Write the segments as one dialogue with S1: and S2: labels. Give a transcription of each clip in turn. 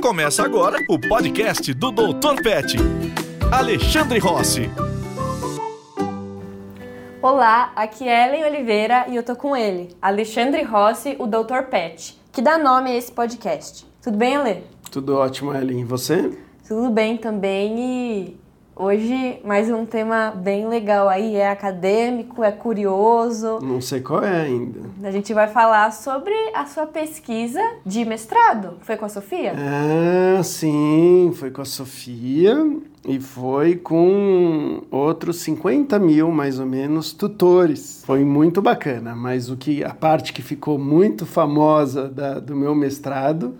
S1: Começa agora o podcast do Dr. Pet. Alexandre Rossi.
S2: Olá, aqui é Ellen Oliveira e eu tô com ele, Alexandre Rossi, o Dr. Pet, que dá nome a esse podcast. Tudo bem, Ale?
S3: Tudo ótimo, Ellen. E você?
S2: Tudo bem também e hoje mais um tema bem legal aí, é acadêmico, é curioso.
S3: Não sei qual é ainda.
S2: A gente vai falar sobre a sua pesquisa de mestrado. Foi com a Sofia?
S3: Ah, sim, foi com a Sofia e foi com outros 50 mil, mais ou menos, tutores. Foi muito bacana, mas o que a parte que ficou muito famosa da, do meu mestrado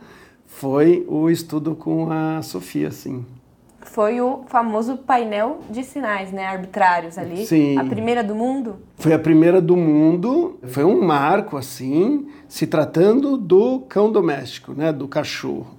S3: foi o estudo com a Sofia, sim.
S2: Foi o famoso painel de sinais, né, arbitrários ali.
S3: Sim.
S2: A primeira do mundo.
S3: Foi a primeira do mundo, foi um marco assim, se tratando do cão doméstico, né, do cachorro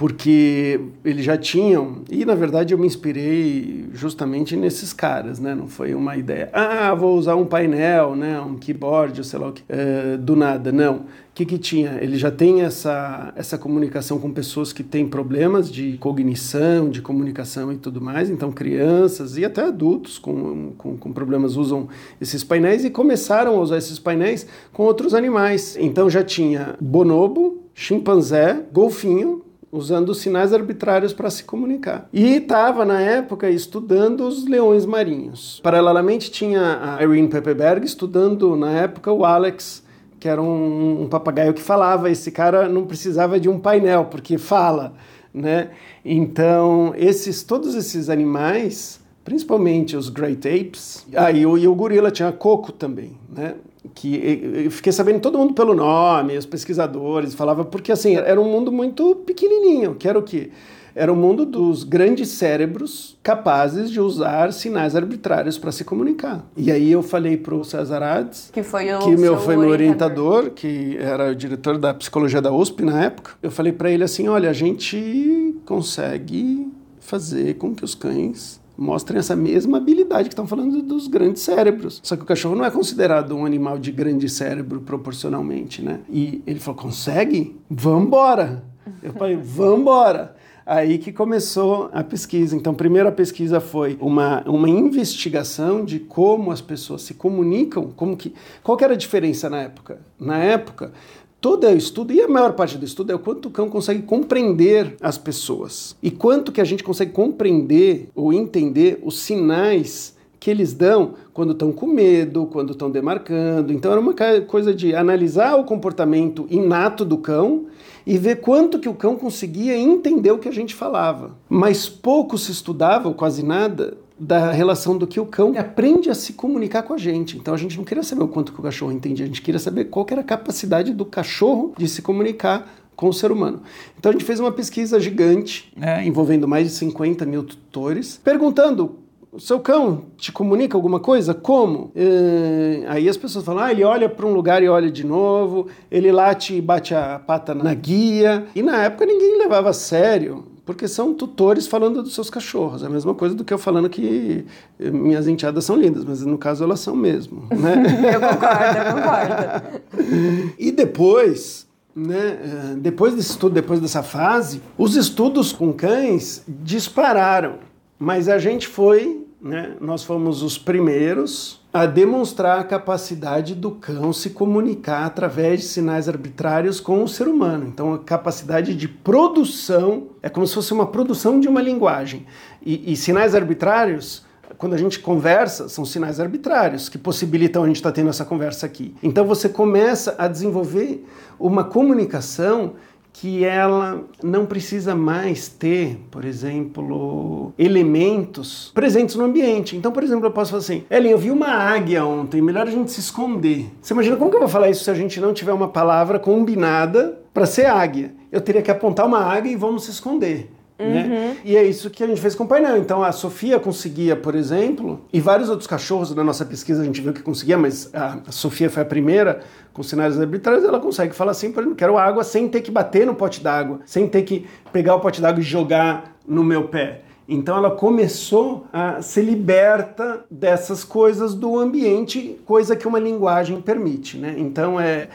S3: porque eles já tinham, e na verdade eu me inspirei justamente nesses caras, né? Não foi uma ideia, ah, vou usar um painel, né? Um keyboard, sei lá o que, uh, do nada, não. O que que tinha? Ele já tem essa, essa comunicação com pessoas que têm problemas de cognição, de comunicação e tudo mais, então crianças e até adultos com, com, com problemas usam esses painéis e começaram a usar esses painéis com outros animais. Então já tinha bonobo, chimpanzé, golfinho, usando sinais arbitrários para se comunicar. E estava, na época, estudando os leões marinhos. Paralelamente, tinha a Irene Pepperberg estudando, na época, o Alex, que era um, um papagaio que falava. Esse cara não precisava de um painel, porque fala. Né? Então, esses, todos esses animais, principalmente os Great Apes, ah, e o, e o gorila tinha coco também, né? Que eu fiquei sabendo todo mundo pelo nome, os pesquisadores falavam porque assim era um mundo muito pequenininho, que era o quê? Era o mundo dos grandes cérebros capazes de usar sinais arbitrários para se comunicar. E aí eu falei para o César Ades,
S2: que foi o
S3: que meu foi meu
S2: orientador.
S3: orientador, que era o diretor da psicologia da USP na época. Eu falei para ele assim, olha, a gente consegue fazer com que os cães mostrem essa mesma habilidade que estão falando dos grandes cérebros. Só que o cachorro não é considerado um animal de grande cérebro proporcionalmente, né? E ele falou: consegue? Vambora! Eu falei: vambora! Aí que começou a pesquisa. Então, primeiro a pesquisa foi uma, uma investigação de como as pessoas se comunicam, como que, qual que era a diferença na época? Na época, todo o estudo, e a maior parte do estudo, é o quanto o cão consegue compreender as pessoas. E quanto que a gente consegue compreender ou entender os sinais que eles dão quando estão com medo, quando estão demarcando. Então era uma coisa de analisar o comportamento inato do cão e ver quanto que o cão conseguia entender o que a gente falava. Mas pouco se estudava, ou quase nada, da relação do que o cão aprende a se comunicar com a gente. Então a gente não queria saber o quanto que o cachorro entendia, a gente queria saber qual que era a capacidade do cachorro de se comunicar com o ser humano. Então a gente fez uma pesquisa gigante, né, envolvendo mais de 50 mil tutores, perguntando o seu cão te comunica alguma coisa? Como? É, aí as pessoas falam, ah, ele olha para um lugar e olha de novo, ele late e bate a pata na guia. E na época ninguém levava a sério porque são tutores falando dos seus cachorros. É a mesma coisa do que eu falando que minhas enteadas são lindas, mas no caso elas são mesmo. Né?
S2: eu concordo, eu concordo.
S3: e depois, né, eh, depois desse estudo, depois dessa fase, os estudos com cães dispararam. Mas a gente foi, né, nós fomos os primeiros a demonstrar a capacidade do cão se comunicar através de sinais arbitrários com o ser humano. Então, a capacidade de produção é como se fosse uma produção de uma linguagem. E, e sinais arbitrários, quando a gente conversa, são sinais arbitrários que possibilitam a gente estar tendo essa conversa aqui. Então, você começa a desenvolver uma comunicação que ela não precisa mais ter, por exemplo, elementos presentes no ambiente. Então, por exemplo, eu posso falar assim: Ellen, eu vi uma águia ontem, melhor a gente se esconder. Você imagina como que eu vou falar isso se a gente não tiver uma palavra combinada para ser águia? Eu teria que apontar uma águia e vamos se esconder. Né? Uhum. Né? E é isso que a gente fez com o painel. Então a Sofia conseguia, por exemplo, e vários outros cachorros na nossa pesquisa a gente viu que conseguia, mas a Sofia foi a primeira com sinais arbitrários, ela consegue falar assim, por exemplo, quero água sem ter que bater no pote d'água, sem ter que pegar o pote d'água e jogar no meu pé. Então ela começou a se liberta dessas coisas do ambiente, coisa que uma linguagem permite, né? Então é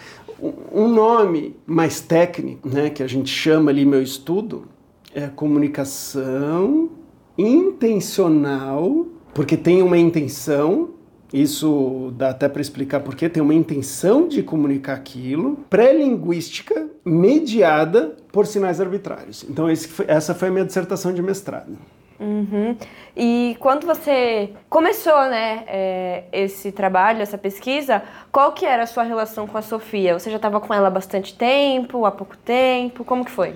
S3: um nome mais técnico, né, que a gente chama ali meu estudo, É comunicação intencional, porque tem uma intenção, isso dá até para explicar porque tem uma intenção de comunicar aquilo, pré-linguística, mediada por sinais arbitrários. Então, foi, essa foi a minha dissertação de mestrado.
S2: Uhum. E quando você começou, né, é, esse trabalho, essa pesquisa, qual que era a sua relação com a Sofia? Você já estava com ela há bastante tempo, há pouco tempo? Como que foi?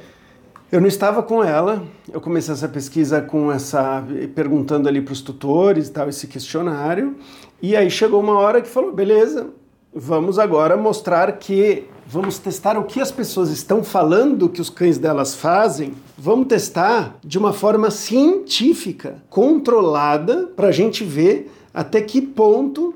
S3: Eu não estava com ela. Eu comecei essa pesquisa com essa perguntando ali para os tutores e tal esse questionário. E aí chegou uma hora que falou, beleza, vamos agora mostrar que vamos testar o que as pessoas estão falando que os cães delas fazem. Vamos testar de uma forma científica, controlada, para a gente ver até que ponto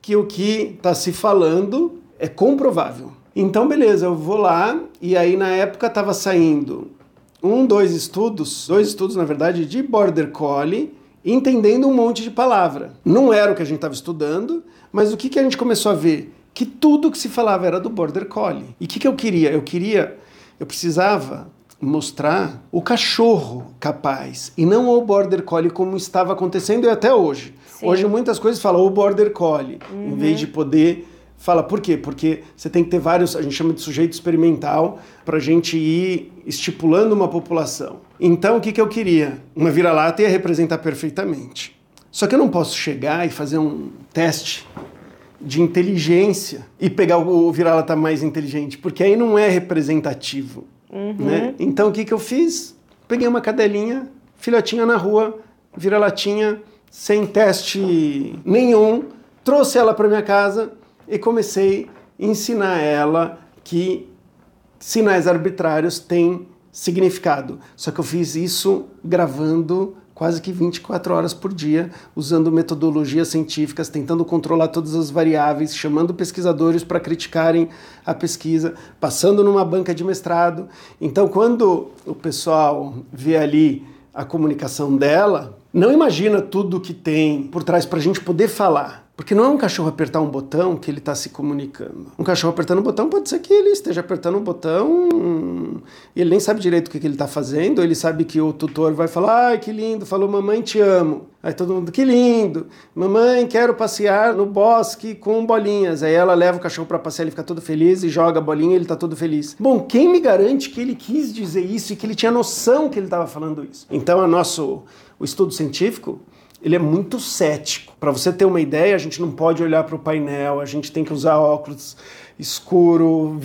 S3: que o que está se falando é comprovável. Então, beleza, eu vou lá e aí na época estava saindo um, dois estudos, dois estudos na verdade, de Border Collie, entendendo um monte de palavra. Não era o que a gente estava estudando, mas o que, que a gente começou a ver? Que tudo que se falava era do Border Collie. E o que, que eu queria? Eu queria, eu precisava mostrar o cachorro capaz e não o Border Collie como estava acontecendo e até hoje. Sim. Hoje muitas coisas falam o Border Collie, uhum. em vez de poder Fala, por quê? Porque você tem que ter vários, a gente chama de sujeito experimental, para a gente ir estipulando uma população. Então, o que, que eu queria? Uma vira-lata ia representar perfeitamente. Só que eu não posso chegar e fazer um teste de inteligência e pegar o vira-lata mais inteligente, porque aí não é representativo. Uhum. Né? Então, o que, que eu fiz? Peguei uma cadelinha, filhotinha na rua, vira-latinha, sem teste nenhum, trouxe ela para minha casa e comecei a ensinar ela que sinais arbitrários têm significado. Só que eu fiz isso gravando quase que 24 horas por dia, usando metodologias científicas, tentando controlar todas as variáveis, chamando pesquisadores para criticarem a pesquisa, passando numa banca de mestrado. Então, quando o pessoal vê ali a comunicação dela, não imagina tudo que tem por trás para a gente poder falar. Porque não é um cachorro apertar um botão que ele está se comunicando. Um cachorro apertando um botão pode ser que ele esteja apertando um botão e ele nem sabe direito o que, que ele está fazendo, ele sabe que o tutor vai falar, ai que lindo, falou mamãe te amo. Aí todo mundo, que lindo, mamãe quero passear no bosque com bolinhas. Aí ela leva o cachorro para passear, ele fica todo feliz e joga a bolinha ele está todo feliz. Bom, quem me garante que ele quis dizer isso e que ele tinha noção que ele estava falando isso? Então, o nosso o estudo científico ele é muito cético. Para você ter uma ideia, a gente não pode olhar para o painel, a gente tem que usar óculos escuro,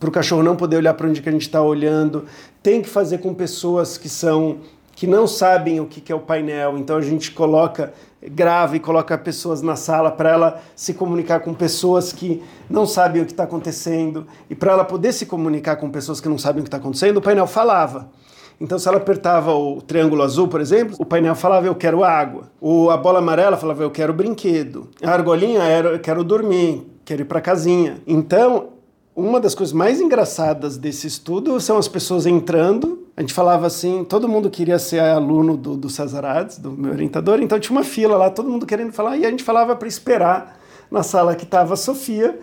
S3: para o cachorro não poder olhar para onde que a gente está olhando. Tem que fazer com pessoas que são que não sabem o que, que é o painel. Então a gente coloca, grava e coloca pessoas na sala para ela se comunicar com pessoas que não sabem o que está acontecendo e para ela poder se comunicar com pessoas que não sabem o que está acontecendo. O painel falava. Então, se ela apertava o triângulo azul, por exemplo, o painel falava eu quero água. O, a bola amarela falava eu quero brinquedo. A argolinha era eu quero dormir, quero ir para casinha. Então, uma das coisas mais engraçadas desse estudo são as pessoas entrando. A gente falava assim, todo mundo queria ser aluno do, do Cesar Ades, do meu orientador, então tinha uma fila lá, todo mundo querendo falar, e a gente falava para esperar na sala que estava a Sofia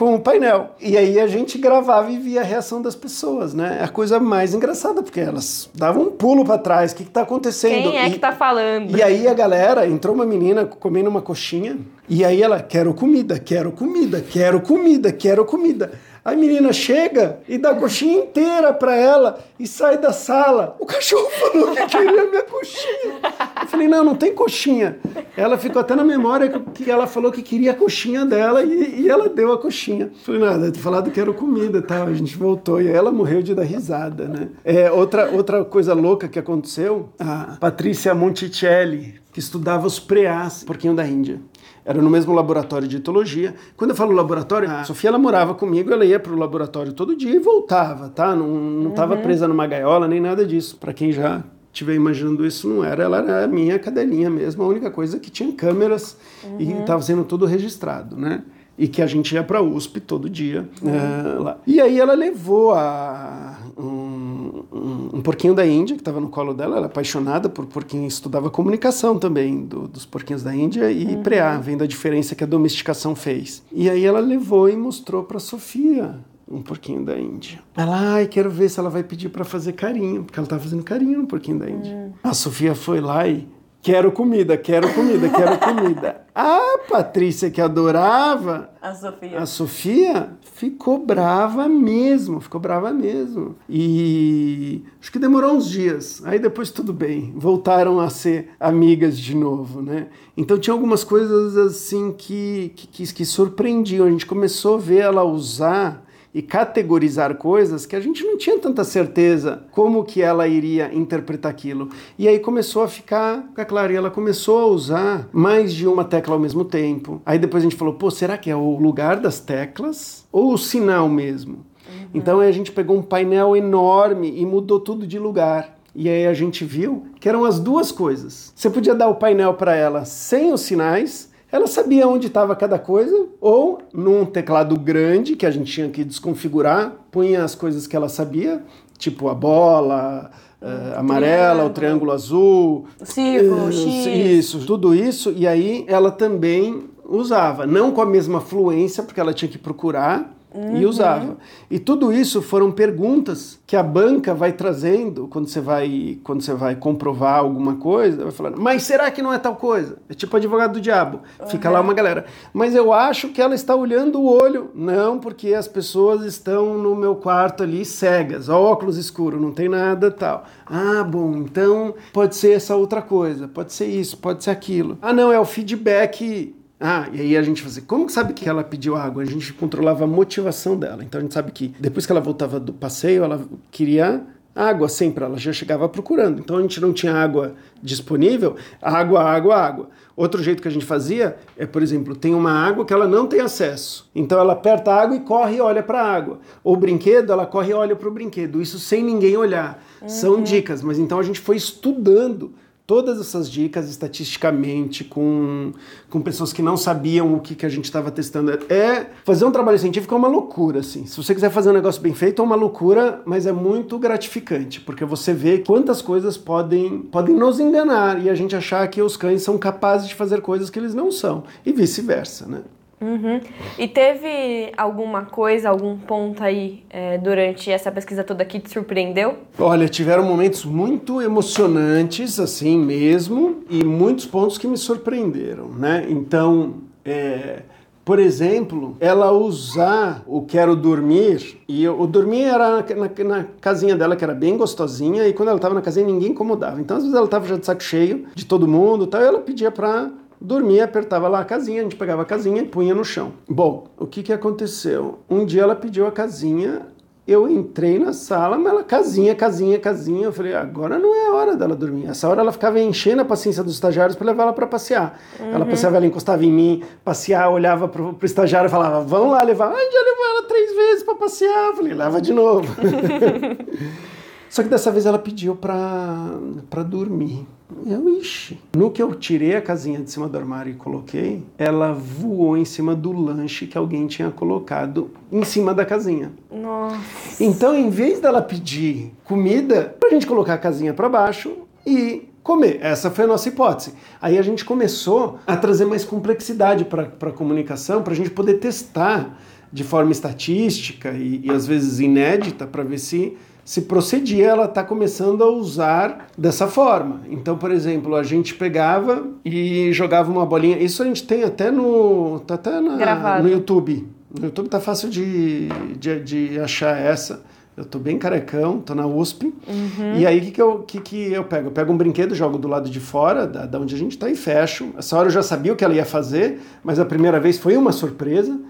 S3: com o painel. E aí a gente gravava e via a reação das pessoas, né? É a coisa mais engraçada, porque elas davam um pulo para trás. O que, está acontecendo?
S2: Quem é
S3: e,
S2: que tá falando?
S3: E aí a galera, entrou uma menina comendo uma coxinha, e aí ela, quero comida, quero comida, quero comida, quero comida. A menina chega e dá a coxinha inteira para ela e sai da sala. O cachorro falou que queria minha coxinha. Eu falei, não, não tem coxinha. Ela ficou até na memória que ela falou que queria a coxinha dela e, e ela deu a coxinha. Eu falei, nada, falado que era comida e tal. A gente voltou e ela morreu de dar risada, né? É, outra, outra coisa louca que aconteceu, a Patrícia Monticelli, que estudava os preás, porquinho da Índia. Era no mesmo laboratório de etologia. Quando eu falo laboratório, a Sofia ela morava comigo, ela ia para o laboratório todo dia e voltava, tá? Não estava uhum. presa numa gaiola nem nada disso. Para quem já estiver imaginando isso, não era. Ela era a minha cadelinha mesmo, a única coisa que tinha câmeras uhum. e estava sendo tudo registrado, né? e que a gente ia para a USP todo dia uhum. é, lá. E aí ela levou a, um, um, um, porquinho da Índia, que estava no colo dela, ela apaixonada por porquinho, estudava comunicação também do, dos porquinhos da Índia e uhum. preá, vendo a diferença que a domesticação fez. E aí ela levou e mostrou para Sofia um porquinho da Índia. Ela, ai, quero ver se ela vai pedir para fazer carinho, porque ela estava fazendo carinho no porquinho da Índia. Hum. A Sofia foi lá e Quero comida, quero comida, quero comida. A Patrícia, que adorava
S2: a Sofia.
S3: a Sofia, ficou brava mesmo, ficou brava mesmo. E acho que demorou uns dias. Aí depois tudo bem, voltaram a ser amigas de novo, né? Então tinha algumas coisas assim que, que, que surpreendiam. A gente começou a ver ela usar e categorizar coisas que a gente não tinha tanta certeza como que ela iria interpretar aquilo. E aí começou a ficar, ficar claro, e ela começou a usar mais de uma tecla ao mesmo tempo. Aí depois a gente falou, pô, será que é o lugar das teclas ou o sinal mesmo? Uhum. Então a gente pegou um painel enorme e mudou tudo de lugar. E aí a gente viu que eram as duas coisas. Você podia dar o painel para ela sem os sinais ela sabia onde estava cada coisa, ou num teclado grande que a gente tinha que desconfigurar, punha as coisas que ela sabia, tipo a bola, uh, amarela, o triângulo azul,
S2: o círculo, uh, X.
S3: Isso, tudo isso, e aí ela também usava, não com a mesma fluência, porque ela tinha que procurar, Uhum. e usava. E tudo isso foram perguntas que a banca vai trazendo quando você vai, quando você vai comprovar alguma coisa, vai falando, mas será que não é tal coisa? É tipo advogado do diabo. Uhum. Fica lá uma galera. Mas eu acho que ela está olhando o olho. Não, porque as pessoas estão no meu quarto ali cegas, óculos escuro, não tem nada tal. Ah, bom, então pode ser essa outra coisa, pode ser isso, pode ser aquilo. Ah, não, é o feedback ah, e aí a gente fazia. Como que sabe que ela pediu água? A gente controlava a motivação dela. Então a gente sabe que depois que ela voltava do passeio, ela queria água sempre, ela já chegava procurando. Então a gente não tinha água disponível, água, água, água. Outro jeito que a gente fazia é, por exemplo, tem uma água que ela não tem acesso. Então ela aperta a água e corre e olha para a água. Ou brinquedo, ela corre e olha para o brinquedo. Isso sem ninguém olhar. Uhum. São dicas, mas então a gente foi estudando todas essas dicas estatisticamente com, com pessoas que não sabiam o que, que a gente estava testando. É fazer um trabalho científico é uma loucura, assim. Se você quiser fazer um negócio bem feito, é uma loucura, mas é muito gratificante, porque você vê quantas coisas podem, podem nos enganar e a gente achar que os cães são capazes de fazer coisas que eles não são, e vice-versa, né?
S2: Uhum. E teve alguma coisa, algum ponto aí é, durante essa pesquisa toda que te surpreendeu?
S3: Olha, tiveram momentos muito emocionantes, assim mesmo, e muitos pontos que me surpreenderam, né? Então, é, por exemplo, ela usar o quero dormir, e o dormir era na, na, casinha dela, que era bem gostosinha, e quando ela estava na casinha ninguém incomodava. Então, às vezes ela estava já de saco cheio de todo mundo, tal, e ela pedia para dormia, apertava lá a casinha, a gente pegava a casinha e punha no chão. Bom, o que, que aconteceu? Um dia ela pediu a casinha, eu entrei na sala, mas ela casinha, casinha, casinha. Eu falei, agora não é a hora dela dormir. Essa hora ela ficava enchendo a paciência dos estagiários para levar ela para passear. Uhum. Ela passeava, ela encostava em mim, passear, olhava pro, estagiário e falava, vamos lá levar. Ah, já levou ela três vezes para passear. Eu falei, leva de novo. Só que dessa vez ela pediu para dormir. Eu, ixi. No que eu tirei a casinha de cima do armário e coloquei, ela voou em cima do lanche que alguém tinha colocado em cima da casinha.
S2: Nossa.
S3: Então, em vez dela pedir comida, a gente colocar a casinha para baixo e comer. Essa foi a nossa hipótese. Aí a gente começou a trazer mais complexidade para a comunicação, para a gente poder testar de forma estatística e, e às vezes inédita para ver se se procedia, ela está começando a usar dessa forma. Então, por exemplo, a gente pegava e jogava uma bolinha. Isso a gente tem até no. Tá até na, no YouTube. No YouTube tá fácil de, de, de achar essa. Eu tô bem carecão, tô na USP. Uhum. E aí, o que, que, eu, que, que eu pego? Eu pego um brinquedo, jogo do lado de fora, da, da onde a gente tá, e fecho. Essa hora eu já sabia o que ela ia fazer, mas a primeira vez foi uma surpresa.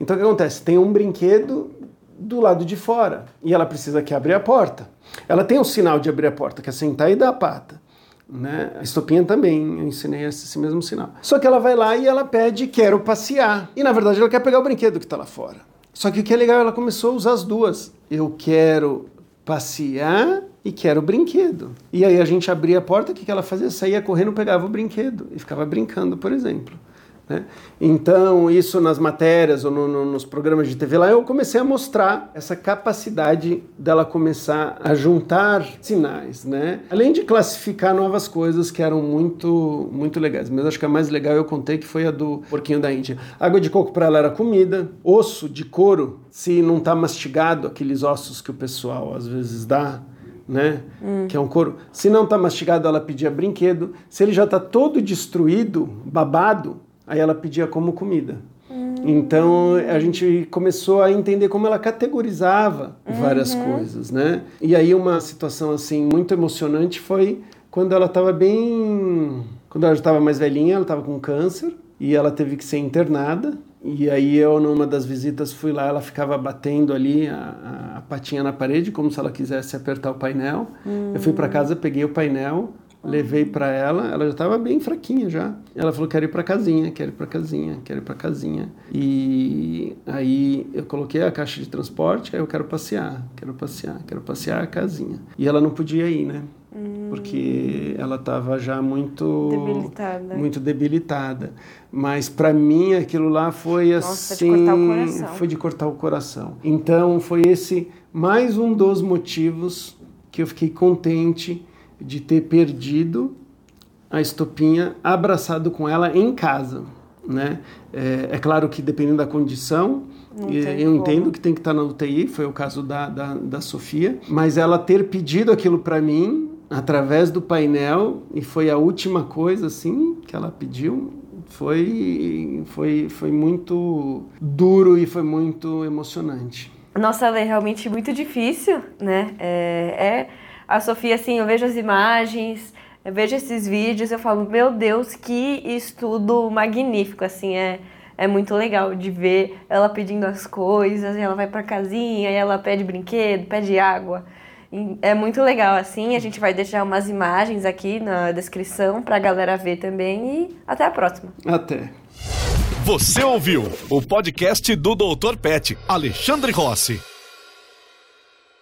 S3: Então, o que acontece? Tem um brinquedo do lado de fora e ela precisa que abrir a porta. Ela tem um sinal de abrir a porta, que é sentar e dar a pata. Né? A estopinha também, eu ensinei esse mesmo sinal. Só que ela vai lá e ela pede, quero passear. E na verdade ela quer pegar o brinquedo que está lá fora. Só que o que é legal, ela começou a usar as duas. Eu quero passear e quero brinquedo. E aí a gente abria a porta, o que ela fazia? Saía correndo, pegava o brinquedo e ficava brincando, por exemplo. Né? Então, isso nas matérias ou no, no, nos programas de TV lá, eu comecei a mostrar essa capacidade dela começar a juntar sinais, né? Além de classificar novas coisas que eram muito, muito legais. Mas acho que a mais legal eu contei que foi a do porquinho da Índia. Água de coco para ela era comida, osso de couro, se não está mastigado, aqueles ossos que o pessoal às vezes dá, né? Hum. Que é um couro. Se não está mastigado, ela pedia brinquedo. Se ele já está todo destruído, babado, aí ela pedia como comida. Hum. Então a gente começou a entender como ela categorizava várias uhum. coisas, né? E aí uma situação assim muito emocionante foi quando ela estava bem, quando ela estava mais velhinha, ela estava com câncer e ela teve que ser internada e aí eu, numa das visitas, fui lá, ela ficava batendo ali a, a patinha na parede, como se ela quisesse apertar o painel. Hum. Eu fui para casa, peguei o painel, levei para ela, ela já estava bem fraquinha já. Ela falou, quero ir para casinha, quero ir para casinha, quero ir para casinha. E aí eu coloquei a caixa de transporte, aí eu quero passear, quero passear, quero passear a casinha. E ela não podia ir, né? porque ela estava já muito
S2: debilitada.
S3: muito debilitada. Mas para mim aquilo lá foi Nossa, assim, de cortar o coração. foi de cortar o coração. Então foi esse mais um dos motivos que eu fiquei contente de ter perdido a estopinha abraçado com ela em casa, né? É, é claro que dependendo da condição, eu entendo que tem que estar na UTI, foi o caso da, da, da Sofia, mas ela ter pedido aquilo para mim através do painel e foi a última coisa assim que ela pediu foi foi foi muito duro e foi muito emocionante.
S2: Nossa ela é realmente muito difícil né? É, é a Sofia assim eu vejo as imagens eu vejo esses vídeos eu falo meu Deus que estudo magnífico assim é é muito legal de ver ela pedindo as coisas, e ela vai para casinha, e ela pede brinquedo, pede água. É muito legal assim. A gente vai deixar umas imagens aqui na descrição para a galera ver também e até a próxima.
S3: Até.
S1: Você ouviu o podcast do Dr. Pet, Alexandre Rossi.